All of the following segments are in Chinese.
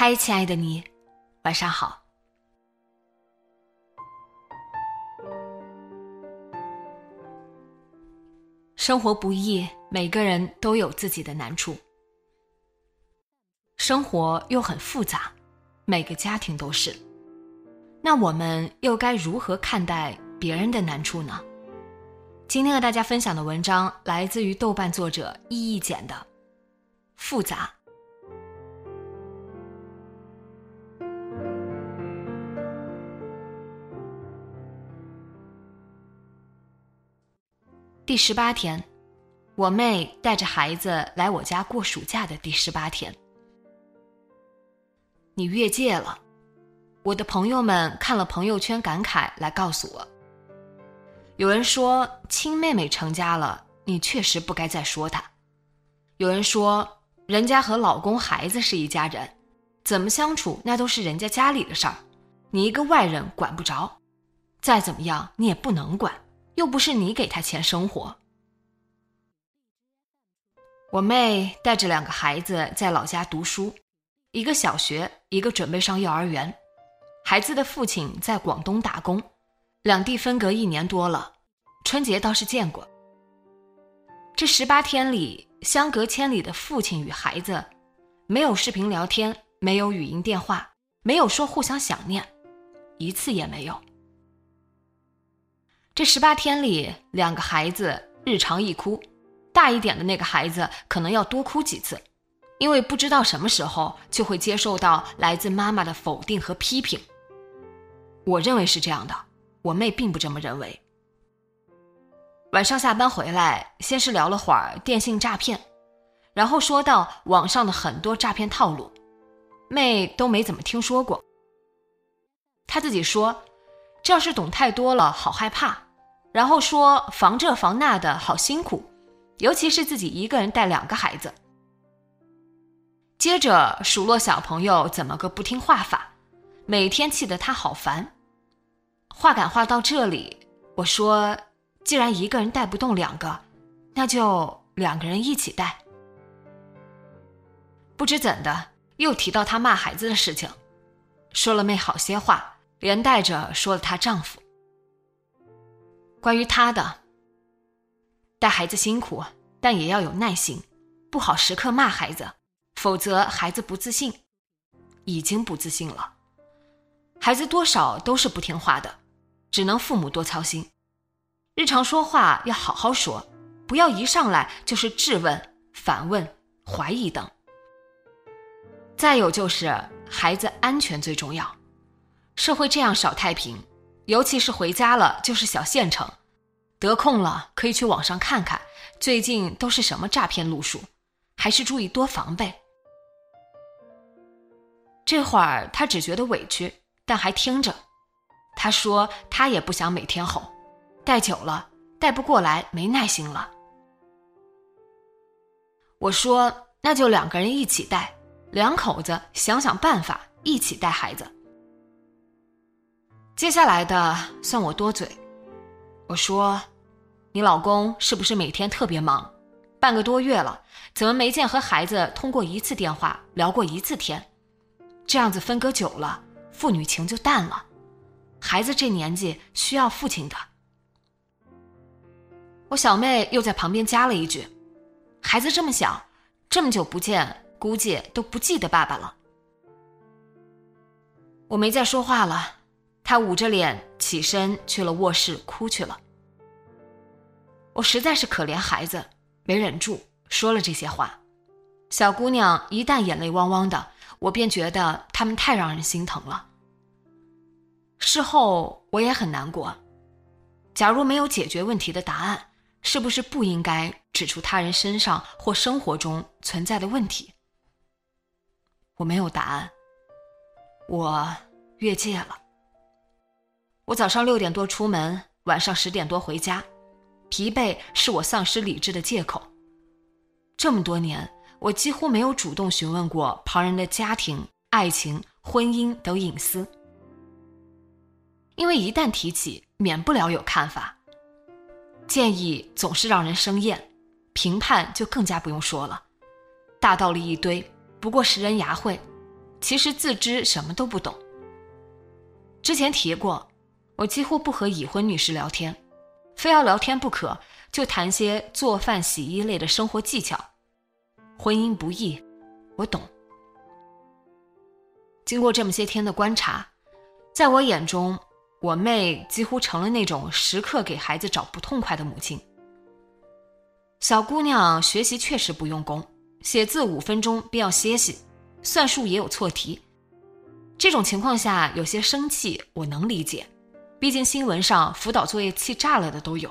嗨，亲爱的你，晚上好。生活不易，每个人都有自己的难处。生活又很复杂，每个家庭都是。那我们又该如何看待别人的难处呢？今天和大家分享的文章来自于豆瓣作者易易简的《复杂》。第十八天，我妹带着孩子来我家过暑假的第十八天，你越界了。我的朋友们看了朋友圈感慨来告诉我，有人说亲妹妹成家了，你确实不该再说她；有人说人家和老公孩子是一家人，怎么相处那都是人家家里的事儿，你一个外人管不着，再怎么样你也不能管。又不是你给他钱生活。我妹带着两个孩子在老家读书，一个小学，一个准备上幼儿园。孩子的父亲在广东打工，两地分隔一年多了，春节倒是见过。这十八天里，相隔千里的父亲与孩子，没有视频聊天，没有语音电话，没有说互相想念，一次也没有。这十八天里，两个孩子日常一哭，大一点的那个孩子可能要多哭几次，因为不知道什么时候就会接受到来自妈妈的否定和批评。我认为是这样的，我妹并不这么认为。晚上下班回来，先是聊了会儿电信诈骗，然后说到网上的很多诈骗套路，妹都没怎么听说过。她自己说，这要是懂太多了，好害怕。然后说防这防那的好辛苦，尤其是自己一个人带两个孩子。接着数落小朋友怎么个不听话法，每天气得他好烦。话赶话到这里，我说既然一个人带不动两个，那就两个人一起带。不知怎的又提到她骂孩子的事情，说了妹好些话，连带着说了她丈夫。关于他的带孩子辛苦，但也要有耐心，不好时刻骂孩子，否则孩子不自信，已经不自信了。孩子多少都是不听话的，只能父母多操心。日常说话要好好说，不要一上来就是质问、反问、怀疑等。再有就是孩子安全最重要，社会这样少太平。尤其是回家了就是小县城，得空了可以去网上看看，最近都是什么诈骗路数，还是注意多防备。这会儿他只觉得委屈，但还听着。他说他也不想每天吼，带久了带不过来，没耐心了。我说那就两个人一起带，两口子想想办法一起带孩子。接下来的算我多嘴，我说：“你老公是不是每天特别忙？半个多月了，怎么没见和孩子通过一次电话聊过一次天？这样子分隔久了，父女情就淡了。孩子这年纪需要父亲的。”我小妹又在旁边加了一句：“孩子这么小，这么久不见，估计都不记得爸爸了。”我没再说话了，她捂着脸起身去了卧室哭去了。我实在是可怜孩子，没忍住说了这些话。小姑娘一旦眼泪汪汪的，我便觉得他们太让人心疼了。事后我也很难过。假如没有解决问题的答案，是不是不应该指出他人身上或生活中存在的问题？我没有答案。我越界了。我早上六点多出门，晚上十点多回家，疲惫是我丧失理智的借口。这么多年，我几乎没有主动询问过旁人的家庭、爱情、婚姻等隐私。因为一旦提起，免不了有看法。建议总是让人生厌，评判就更加不用说了。大道理一堆，不过识人牙慧，其实自知什么都不懂。之前提过，我几乎不和已婚女士聊天，非要聊天不可，就谈些做饭、洗衣类的生活技巧。婚姻不易，我懂。经过这么些天的观察，在我眼中。我妹几乎成了那种时刻给孩子找不痛快的母亲。小姑娘学习确实不用功，写字五分钟便要歇息，算术也有错题。这种情况下有些生气，我能理解，毕竟新闻上辅导作业气炸了的都有。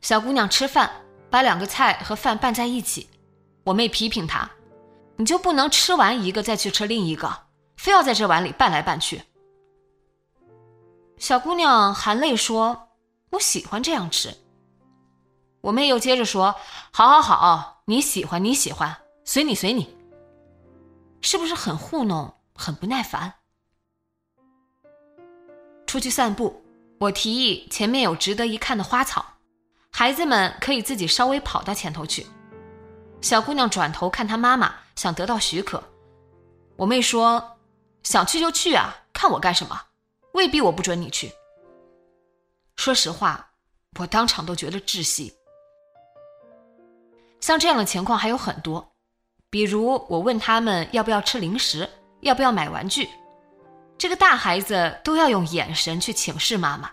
小姑娘吃饭，把两个菜和饭拌在一起，我妹批评她：“你就不能吃完一个再去吃另一个，非要在这碗里拌来拌去？”小姑娘含泪说：“我喜欢这样吃。”我妹又接着说：“好好好，你喜欢你喜欢，随你随你。”是不是很糊弄，很不耐烦？出去散步，我提议前面有值得一看的花草，孩子们可以自己稍微跑到前头去。小姑娘转头看她妈妈，想得到许可。我妹说：“想去就去啊，看我干什么？”未必我不准你去。说实话，我当场都觉得窒息。像这样的情况还有很多，比如我问他们要不要吃零食，要不要买玩具，这个大孩子都要用眼神去请示妈妈。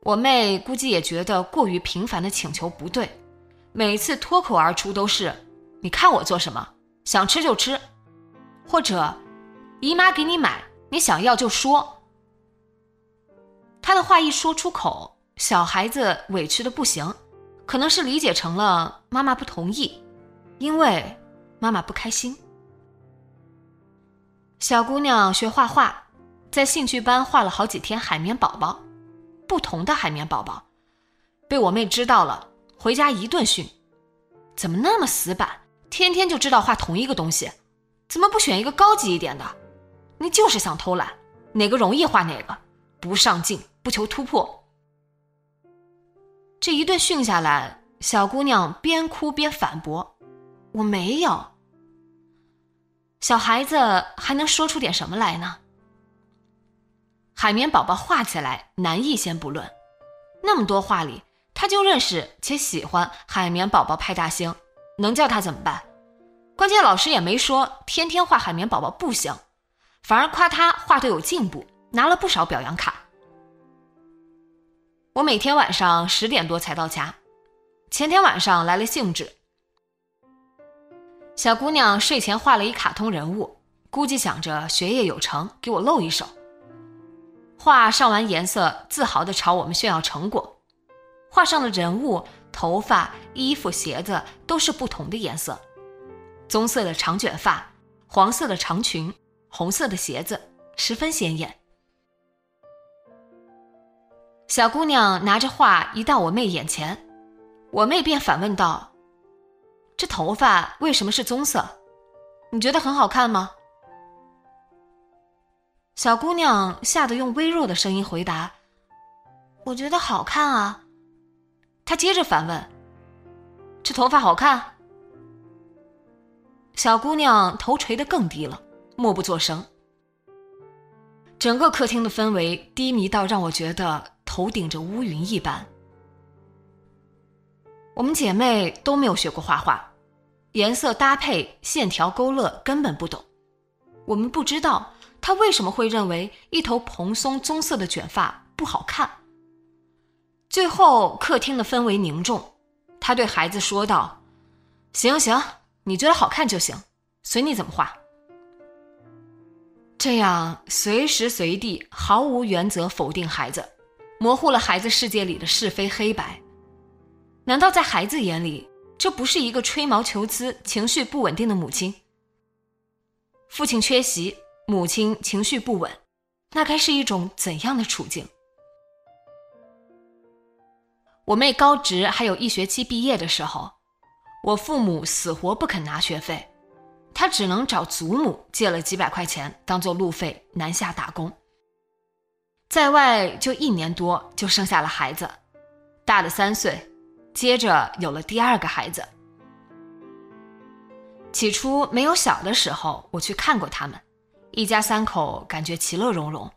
我妹估计也觉得过于频繁的请求不对，每次脱口而出都是“你看我做什么，想吃就吃”，或者“姨妈给你买，你想要就说”。他的话一说出口，小孩子委屈的不行，可能是理解成了妈妈不同意，因为妈妈不开心。小姑娘学画画，在兴趣班画了好几天海绵宝宝，不同的海绵宝宝，被我妹知道了，回家一顿训，怎么那么死板，天天就知道画同一个东西，怎么不选一个高级一点的？你就是想偷懒，哪个容易画哪个，不上进。不求突破，这一顿训下来，小姑娘边哭边反驳：“我没有。”小孩子还能说出点什么来呢？海绵宝宝画起来难易先不论，那么多画里，他就认识且喜欢海绵宝宝派大星，能叫他怎么办？关键老师也没说天天画海绵宝宝不行，反而夸他画的有进步，拿了不少表扬卡。我每天晚上十点多才到家，前天晚上来了兴致。小姑娘睡前画了一卡通人物，估计想着学业有成，给我露一手。画上完颜色，自豪地朝我们炫耀成果。画上的人物、头发、衣服、鞋子都是不同的颜色：棕色的长卷发，黄色的长裙，红色的鞋子，十分鲜艳。小姑娘拿着画一到我妹眼前，我妹便反问道：“这头发为什么是棕色？你觉得很好看吗？”小姑娘吓得用微弱的声音回答：“我觉得好看啊。”她接着反问：“这头发好看？”小姑娘头垂得更低了，默不作声。整个客厅的氛围低迷到让我觉得。头顶着乌云一般，我们姐妹都没有学过画画，颜色搭配、线条勾勒根本不懂。我们不知道他为什么会认为一头蓬松棕色的卷发不好看。最后，客厅的氛围凝重，他对孩子说道：“行行，你觉得好看就行，随你怎么画。”这样随时随地毫无原则否定孩子，模糊了孩子世界里的是非黑白。难道在孩子眼里，这不是一个吹毛求疵、情绪不稳定的母亲？父亲缺席，母亲情绪不稳，那该是一种怎样的处境？我妹高职还有一学期毕业的时候，我父母死活不肯拿学费，她只能找祖母借了几百块钱当做路费南下打工。在外就一年多，就生下了孩子，大的三岁。接着有了第二个孩子。起初没有小的时候，我去看过他们，一家三口感觉其乐融融。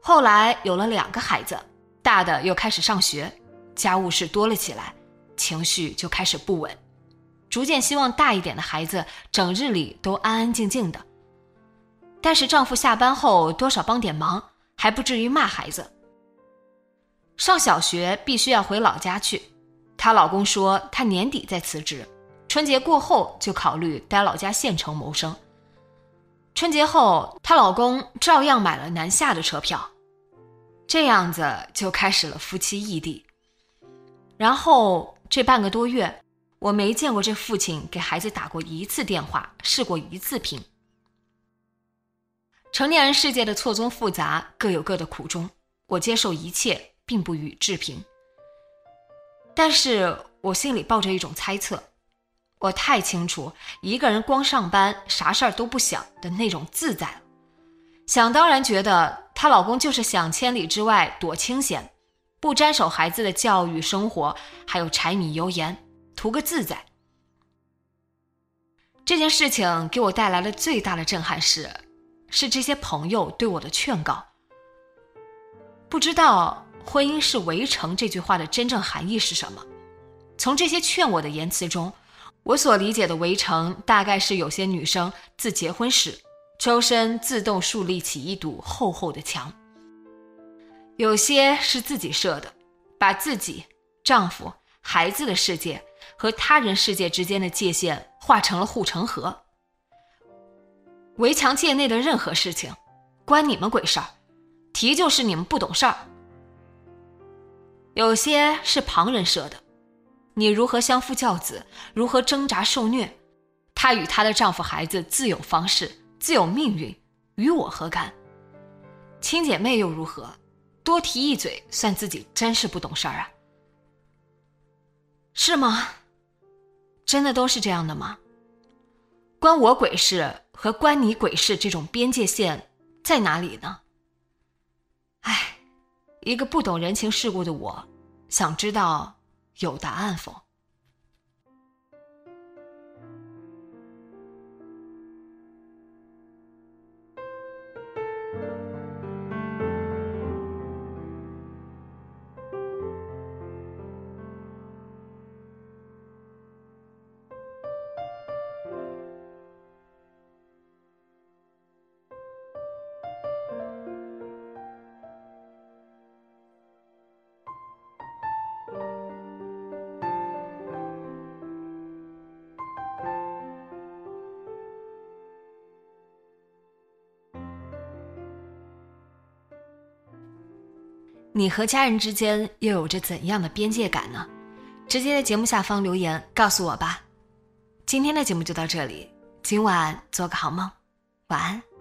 后来有了两个孩子，大的又开始上学，家务事多了起来，情绪就开始不稳，逐渐希望大一点的孩子整日里都安安静静的。但是丈夫下班后多少帮点忙，还不至于骂孩子。上小学必须要回老家去。她老公说，她年底再辞职，春节过后就考虑待老家县城谋生。春节后，她老公照样买了南下的车票，这样子就开始了夫妻异地。然后这半个多月，我没见过这父亲给孩子打过一次电话，视过一次频。成年人世界的错综复杂，各有各的苦衷，我接受一切，并不予置评。但是我心里抱着一种猜测，我太清楚一个人光上班啥事儿都不想的那种自在了，想当然觉得她老公就是想千里之外躲清闲，不沾手孩子的教育生活，还有柴米油盐，图个自在。这件事情给我带来了最大的震撼是，是这些朋友对我的劝告。不知道。婚姻是围城这句话的真正含义是什么？从这些劝我的言辞中，我所理解的围城，大概是有些女生自结婚时，周身自动树立起一堵厚厚的墙；有些是自己设的，把自己、丈夫、孩子的世界和他人世界之间的界限画成了护城河。围墙界内的任何事情，关你们鬼事儿，提就是你们不懂事儿。有些是旁人设的，你如何相夫教子，如何挣扎受虐，她与她的丈夫、孩子自有方式，自有命运，与我何干？亲姐妹又如何？多提一嘴，算自己真是不懂事儿啊？是吗？真的都是这样的吗？关我鬼事和关你鬼事这种边界线在哪里呢？唉。一个不懂人情世故的我，想知道有答案否？你和家人之间又有着怎样的边界感呢？直接在节目下方留言告诉我吧。今天的节目就到这里，今晚做个好梦，晚安。